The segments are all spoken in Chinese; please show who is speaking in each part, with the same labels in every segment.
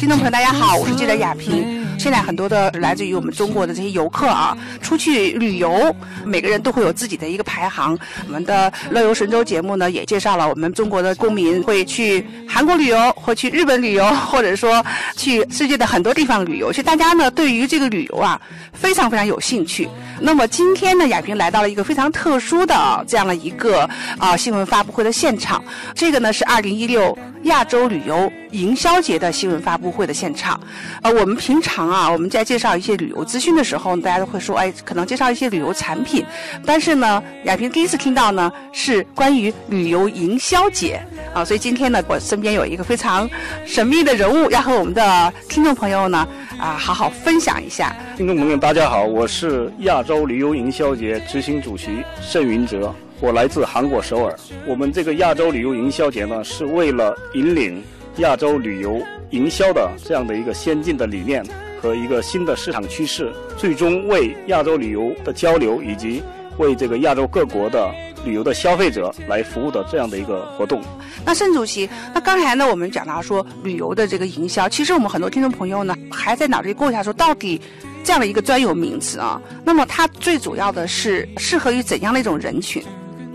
Speaker 1: 听众朋友，大家好，我是记者亚萍。现在很多的来自于我们中国的这些游客啊，出去旅游，每个人都会有自己的一个排行。我们的乐游神州节目呢，也介绍了我们中国的公民会去韩国旅游，或去日本旅游，或者说去世界的很多地方旅游。其实大家呢，对于这个旅游啊，非常非常有兴趣。那么今天呢，亚萍来到了一个非常特殊的这样的一个啊新闻发布会的现场。这个呢是二零一六亚洲旅游营销节的新闻发布会的现场。呃，我们平常啊，我们在介绍一些旅游资讯的时候，大家都会说，哎，可能介绍一些旅游产品。但是呢，亚萍第一次听到呢，是关于旅游营销节啊。所以今天呢，我身边有一个非常神秘的人物，要和我们的听众朋友呢啊好好分享一下。
Speaker 2: 听众朋友，大家好，我是亚洲旅游营销节执行主席盛云哲，我来自韩国首尔。我们这个亚洲旅游营销节呢，是为了引领亚洲旅游营销的这样的一个先进的理念和一个新的市场趋势，最终为亚洲旅游的交流以及为这个亚洲各国的旅游的消费者来服务的这样的一个活动。
Speaker 1: 那盛主席，那刚才呢，我们讲到说旅游的这个营销，其实我们很多听众朋友呢，还在脑子里过一下说，到底这样的一个专有名词啊，那么它最主要的是适合于怎样的一种人群？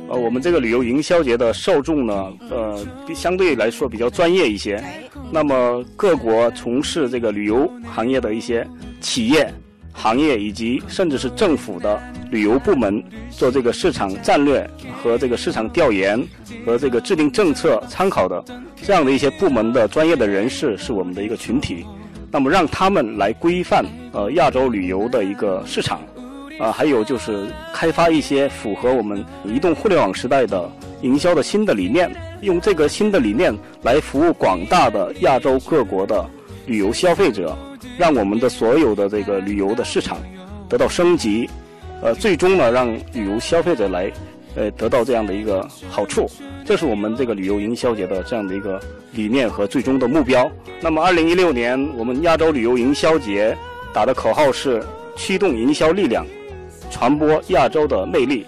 Speaker 2: 呃，我们这个旅游营销节的受众呢，呃，相对来说比较专业一些。那么各国从事这个旅游行业的一些企业、行业以及甚至是政府的旅游部门，做这个市场战略和这个市场调研和这个制定政策参考的这样的一些部门的专业的人士，是我们的一个群体。那么让他们来规范呃亚洲旅游的一个市场。啊，还有就是开发一些符合我们移动互联网时代的营销的新的理念，用这个新的理念来服务广大的亚洲各国的旅游消费者，让我们的所有的这个旅游的市场得到升级，呃，最终呢，让旅游消费者来呃得到这样的一个好处，这是我们这个旅游营销节的这样的一个理念和最终的目标。那么，二零一六年我们亚洲旅游营销节打的口号是驱动营销力量。传播亚洲的魅力，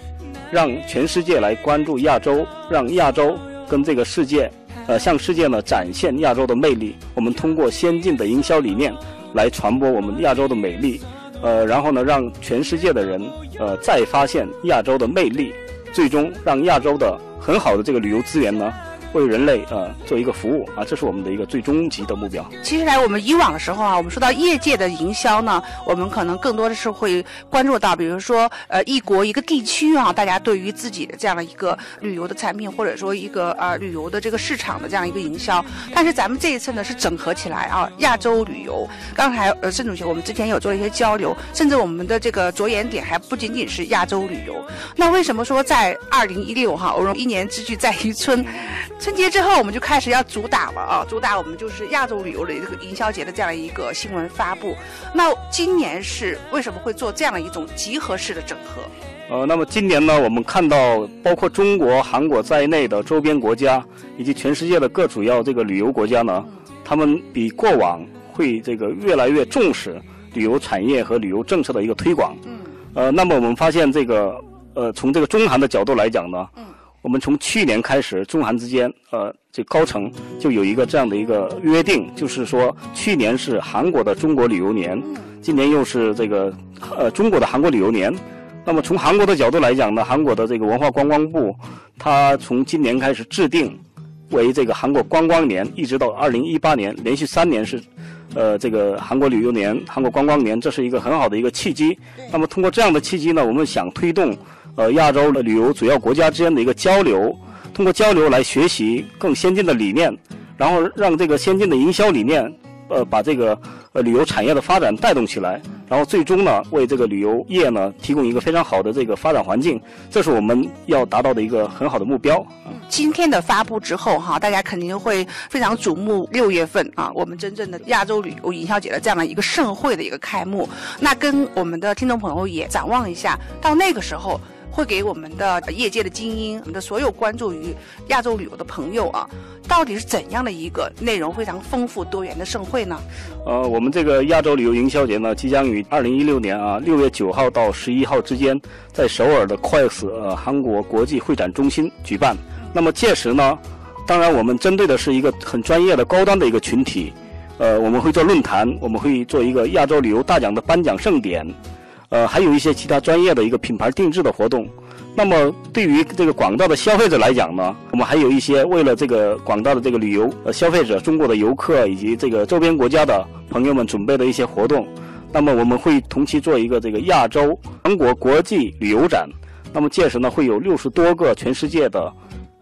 Speaker 2: 让全世界来关注亚洲，让亚洲跟这个世界，呃，向世界呢展现亚洲的魅力。我们通过先进的营销理念来传播我们亚洲的美丽，呃，然后呢，让全世界的人呃再发现亚洲的魅力，最终让亚洲的很好的这个旅游资源呢。为人类呃做一个服务啊，这是我们的一个最终极的目标。
Speaker 1: 其实来我们以往的时候啊，我们说到业界的营销呢，我们可能更多的是会关注到，比如说呃一国一个地区啊，大家对于自己的这样的一个旅游的产品，或者说一个呃旅游的这个市场的这样一个营销。但是咱们这一次呢是整合起来啊，亚洲旅游。刚才呃盛主席我们之前有做一些交流，甚至我们的这个着眼点还不仅仅是亚洲旅游。那为什么说在二零一六哈，我们一年之计在于春。春节之后，我们就开始要主打了啊！主打我们就是亚洲旅游的这个营销节的这样一个新闻发布。那今年是为什么会做这样的一种集合式的整合？
Speaker 2: 呃，那么今年呢，我们看到包括中国、韩国在内的周边国家以及全世界的各主要这个旅游国家呢，他们比过往会这个越来越重视旅游产业和旅游政策的一个推广。嗯。呃，那么我们发现这个呃，从这个中韩的角度来讲呢。嗯。我们从去年开始，中韩之间，呃，这高层就有一个这样的一个约定，就是说，去年是韩国的中国旅游年，今年又是这个呃中国的韩国旅游年。那么从韩国的角度来讲呢，韩国的这个文化观光部，它从今年开始制定为这个韩国观光年，一直到二零一八年，连续三年是，呃，这个韩国旅游年、韩国观光年，这是一个很好的一个契机。那么通过这样的契机呢，我们想推动。呃，亚洲的旅游主要国家之间的一个交流，通过交流来学习更先进的理念，然后让这个先进的营销理念，呃，把这个呃旅游产业的发展带动起来，然后最终呢，为这个旅游业呢提供一个非常好的这个发展环境，这是我们要达到的一个很好的目标。
Speaker 1: 今天的发布之后哈，大家肯定会非常瞩目六月份啊，我们真正的亚洲旅游营销节的这样的一个盛会的一个开幕。那跟我们的听众朋友也展望一下，到那个时候。会给我们的业界的精英，我们的所有关注于亚洲旅游的朋友啊，到底是怎样的一个内容非常丰富多元的盛会呢？
Speaker 2: 呃，我们这个亚洲旅游营销节呢，即将于二零一六年啊六月九号到十一号之间，在首尔的快死呃韩国国际会展中心举办。那么届时呢，当然我们针对的是一个很专业的高端的一个群体。呃，我们会做论坛，我们会做一个亚洲旅游大奖的颁奖盛典，呃，还有一些其他专业的一个品牌定制的活动。那么对于这个广大的消费者来讲呢，我们还有一些为了这个广大的这个旅游呃消费者、中国的游客以及这个周边国家的朋友们准备的一些活动。那么我们会同期做一个这个亚洲韩国国际旅游展。那么届时呢，会有六十多个全世界的。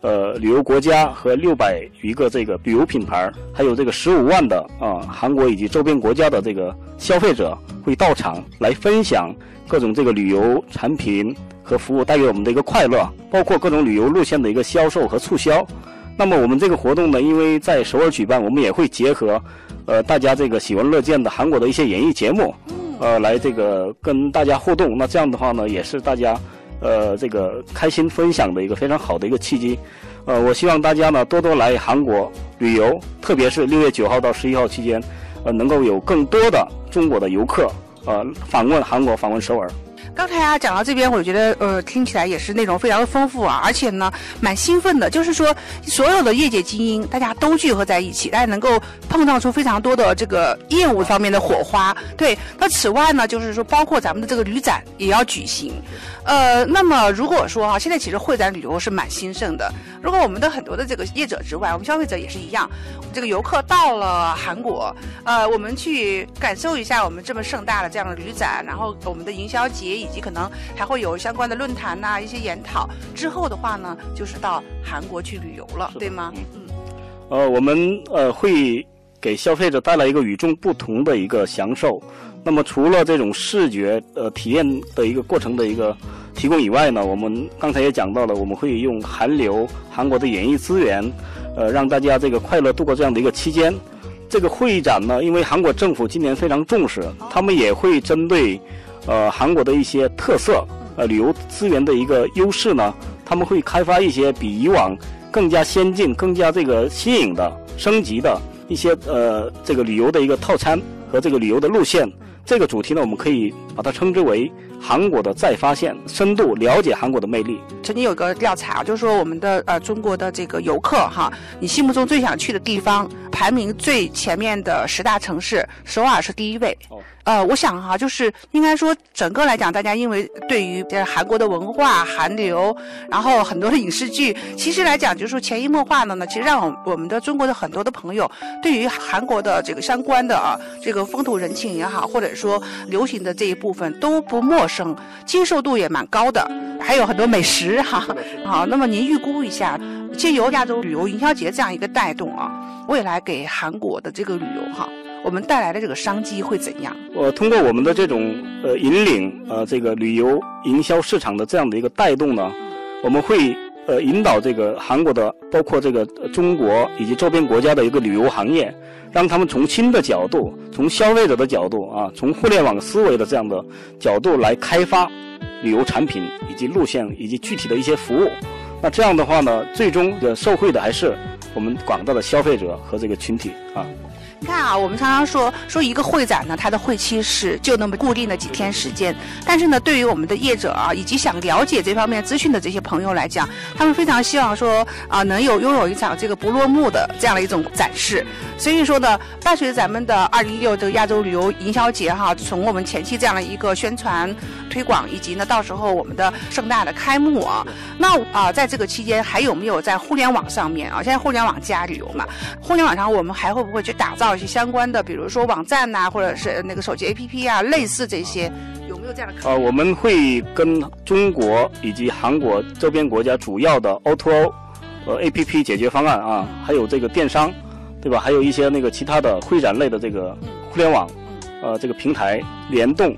Speaker 2: 呃，旅游国家和六百余个这个旅游品牌，还有这个十五万的啊韩国以及周边国家的这个消费者会到场来分享各种这个旅游产品和服务带给我们的一个快乐，包括各种旅游路线的一个销售和促销。那么我们这个活动呢，因为在首尔举办，我们也会结合呃大家这个喜闻乐见的韩国的一些演艺节目，呃来这个跟大家互动。那这样的话呢，也是大家。呃，这个开心分享的一个非常好的一个契机，呃，我希望大家呢多多来韩国旅游，特别是六月九号到十一号期间，呃，能够有更多的中国的游客呃访问韩国，访问首尔。
Speaker 1: 刚才啊讲到这边，我觉得呃听起来也是内容非常的丰富啊，而且呢蛮兴奋的。就是说，所有的业界精英大家都聚合在一起，大家能够碰撞出非常多的这个业务方面的火花。对，那此外呢，就是说包括咱们的这个旅展也要举行。呃，那么如果说啊，现在其实会展旅游是蛮兴盛的。如果我们的很多的这个业者之外，我们消费者也是一样，这个游客到了韩国，呃，我们去感受一下我们这么盛大的这样的旅展，然后我们的营销节。以及可能还会有相关的论坛呐，一些研讨。之后的话呢，就是到韩国去旅游了，对吗？
Speaker 2: 嗯。呃，我们呃会给消费者带来一个与众不同的一个享受。那么除了这种视觉呃体验的一个过程的一个提供以外呢，我们刚才也讲到了，我们会用韩流韩国的演艺资源，呃，让大家这个快乐度过这样的一个期间。这个会展呢，因为韩国政府今年非常重视，他们也会针对。呃，韩国的一些特色，呃，旅游资源的一个优势呢，他们会开发一些比以往更加先进、更加这个新颖的、升级的一些呃这个旅游的一个套餐和这个旅游的路线。这个主题呢，我们可以把它称之为韩国的再发现，深度了解韩国的魅力。
Speaker 1: 曾经有个调查，就是说我们的呃中国的这个游客哈，你心目中最想去的地方，排名最前面的十大城市，首尔是第一位。呃，我想哈，就是应该说，整个来讲，大家因为对于韩国的文化、韩流，然后很多的影视剧，其实来讲，就是说潜移默化的呢，其实让我我们的中国的很多的朋友，对于韩国的这个相关的啊，这个风土人情也好，或者说流行的这一部分都不陌生，接受度也蛮高的，还有很多美食哈。好，那么您预估一下，借由亚洲旅游营销节这样一个带动啊，未来给韩国的这个旅游哈。我们带来的这个商机会怎样？
Speaker 2: 我通过我们的这种呃引领呃这个旅游营销市场的这样的一个带动呢，我们会呃引导这个韩国的包括这个中国以及周边国家的一个旅游行业，让他们从新的角度，从消费者的角度啊，从互联网思维的这样的角度来开发旅游产品以及路线以及具体的一些服务。那这样的话呢，最终的受惠的还是我们广大的消费者和这个群体啊。
Speaker 1: 你看啊，我们常常说说一个会展呢，它的会期是就那么固定的几天时间。但是呢，对于我们的业者啊，以及想了解这方面资讯的这些朋友来讲，他们非常希望说啊，能有拥有一场这个不落幕的这样的一种展示。所以说呢，伴随着咱们的二零一六这个亚洲旅游营销节哈，从我们前期这样的一个宣传推广，以及呢到时候我们的盛大的开幕啊，那啊在这个期间还有没有在互联网上面啊？现在互联网加旅游嘛，互联网上我们还会不会去打造？一些相关的，比如说网站呐，或者是那个手机 APP 啊，类似这些，有没有这样的？
Speaker 2: 呃，我们会跟中国以及韩国周边国家主要的 O2O 呃 APP 解决方案啊，还有这个电商，对吧？还有一些那个其他的会展类的这个互联网，呃，这个平台联动，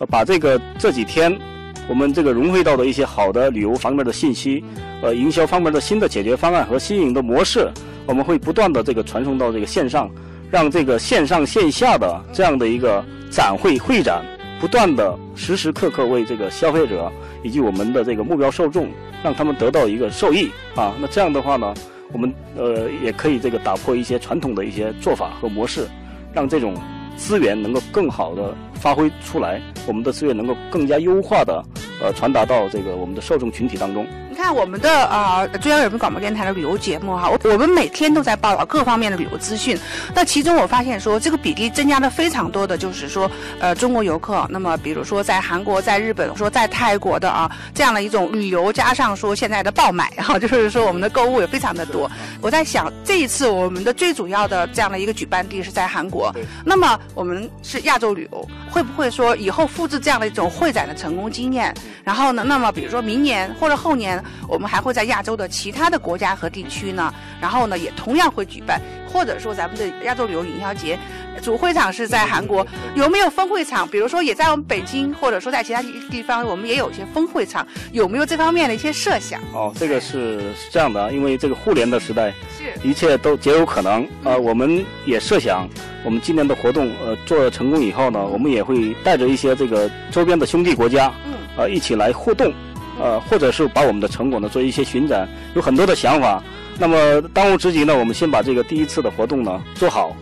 Speaker 2: 呃，把这个这几天我们这个融汇到的一些好的旅游方面的信息，呃，营销方面的新的解决方案和新颖的模式，我们会不断的这个传送到这个线上。让这个线上线下的这样的一个展会会展，不断的时时刻刻为这个消费者以及我们的这个目标受众，让他们得到一个受益啊。那这样的话呢，我们呃也可以这个打破一些传统的一些做法和模式，让这种资源能够更好的发挥出来，我们的资源能够更加优化的呃传达到这个我们的受众群体当中。
Speaker 1: 你看我们的啊中央人民广播电台的旅游节目哈，我我们每天都在报道各方面的旅游资讯。那其中我发现说，这个比例增加的非常多的就是说，呃，中国游客。那么比如说在韩国、在日本、说在泰国的啊，这样的一种旅游，加上说现在的爆买哈，就是说我们的购物也非常的多。我在想，这一次我们的最主要的这样的一个举办地是在韩国。那么我们是亚洲旅游，会不会说以后复制这样的一种会展的成功经验？然后呢，那么比如说明年或者后年。我们还会在亚洲的其他的国家和地区呢，然后呢也同样会举办，或者说咱们的亚洲旅游营销节主会场是在韩国，有没有分会场？比如说也在我们北京，或者说在其他地方，我们也有一些分会场，有没有这方面的一些设想？
Speaker 2: 哦，这个是是这样的，因为这个互联的时代，是一切都皆有可能啊。我们也设想，我们今年的活动呃做成功以后呢，我们也会带着一些这个周边的兄弟国家，嗯，呃一起来互动。呃，或者是把我们的成果呢做一些巡展，有很多的想法。那么当务之急呢，我们先把这个第一次的活动呢做好，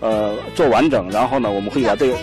Speaker 2: 呃，做完整。然后呢，我们会把这个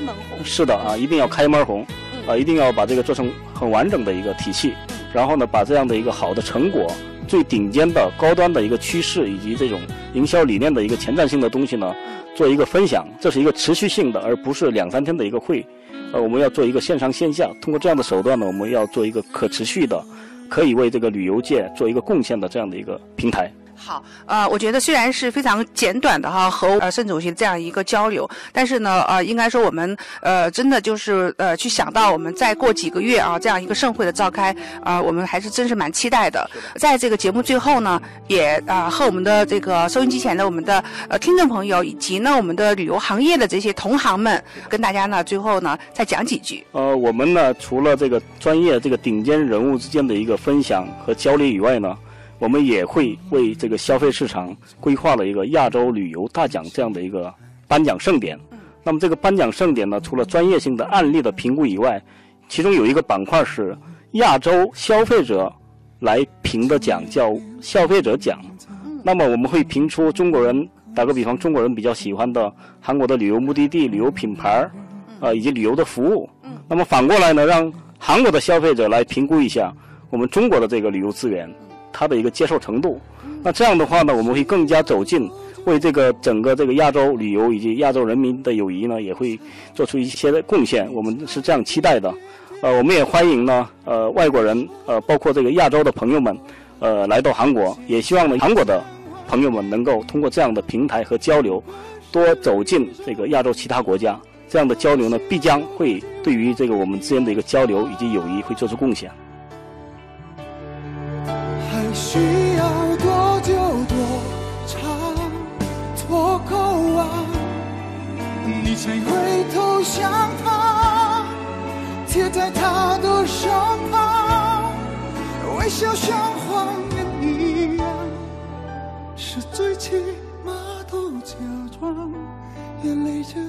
Speaker 2: 是的啊，一定要开门红，啊，一定要把这个做成很完整的一个体系。然后呢，把这样的一个好的成果、最顶尖的高端的一个趋势以及这种营销理念的一个前瞻性的东西呢，做一个分享。这是一个持续性的，而不是两三天的一个会。呃，我们要做一个线上线下，通过这样的手段呢，我们要做一个可持续的，可以为这个旅游界做一个贡献的这样的一个平台。
Speaker 1: 好，呃，我觉得虽然是非常简短的哈，和呃盛主席这样一个交流，但是呢，呃，应该说我们呃真的就是呃去想到我们再过几个月啊这样一个盛会的召开啊，我们还是真是蛮期待的。在这个节目最后呢，也啊和我们的这个收音机前的我们的呃听众朋友以及呢我们的旅游行业的这些同行们，跟大家呢最后呢再讲几句。
Speaker 2: 呃，我们呢除了这个专业这个顶尖人物之间的一个分享和交流以外呢。我们也会为这个消费市场规划了一个亚洲旅游大奖这样的一个颁奖盛典。那么这个颁奖盛典呢，除了专业性的案例的评估以外，其中有一个板块是亚洲消费者来评的奖，叫消费者奖。那么我们会评出中国人，打个比方，中国人比较喜欢的韩国的旅游目的地、旅游品牌啊，以及旅游的服务。那么反过来呢，让韩国的消费者来评估一下我们中国的这个旅游资源。它的一个接受程度，那这样的话呢，我们会更加走近，为这个整个这个亚洲旅游以及亚洲人民的友谊呢，也会做出一些的贡献。我们是这样期待的，呃，我们也欢迎呢，呃，外国人，呃，包括这个亚洲的朋友们，呃，来到韩国，也希望呢，韩国的朋友们能够通过这样的平台和交流，多走进这个亚洲其他国家。这样的交流呢，必将会对于这个我们之间的一个交流以及友谊会做出贡献。
Speaker 3: 需要多久多长多够啊？你才回头向他，贴在他的身旁，微笑像谎言一样，是最起码都假装，眼泪却。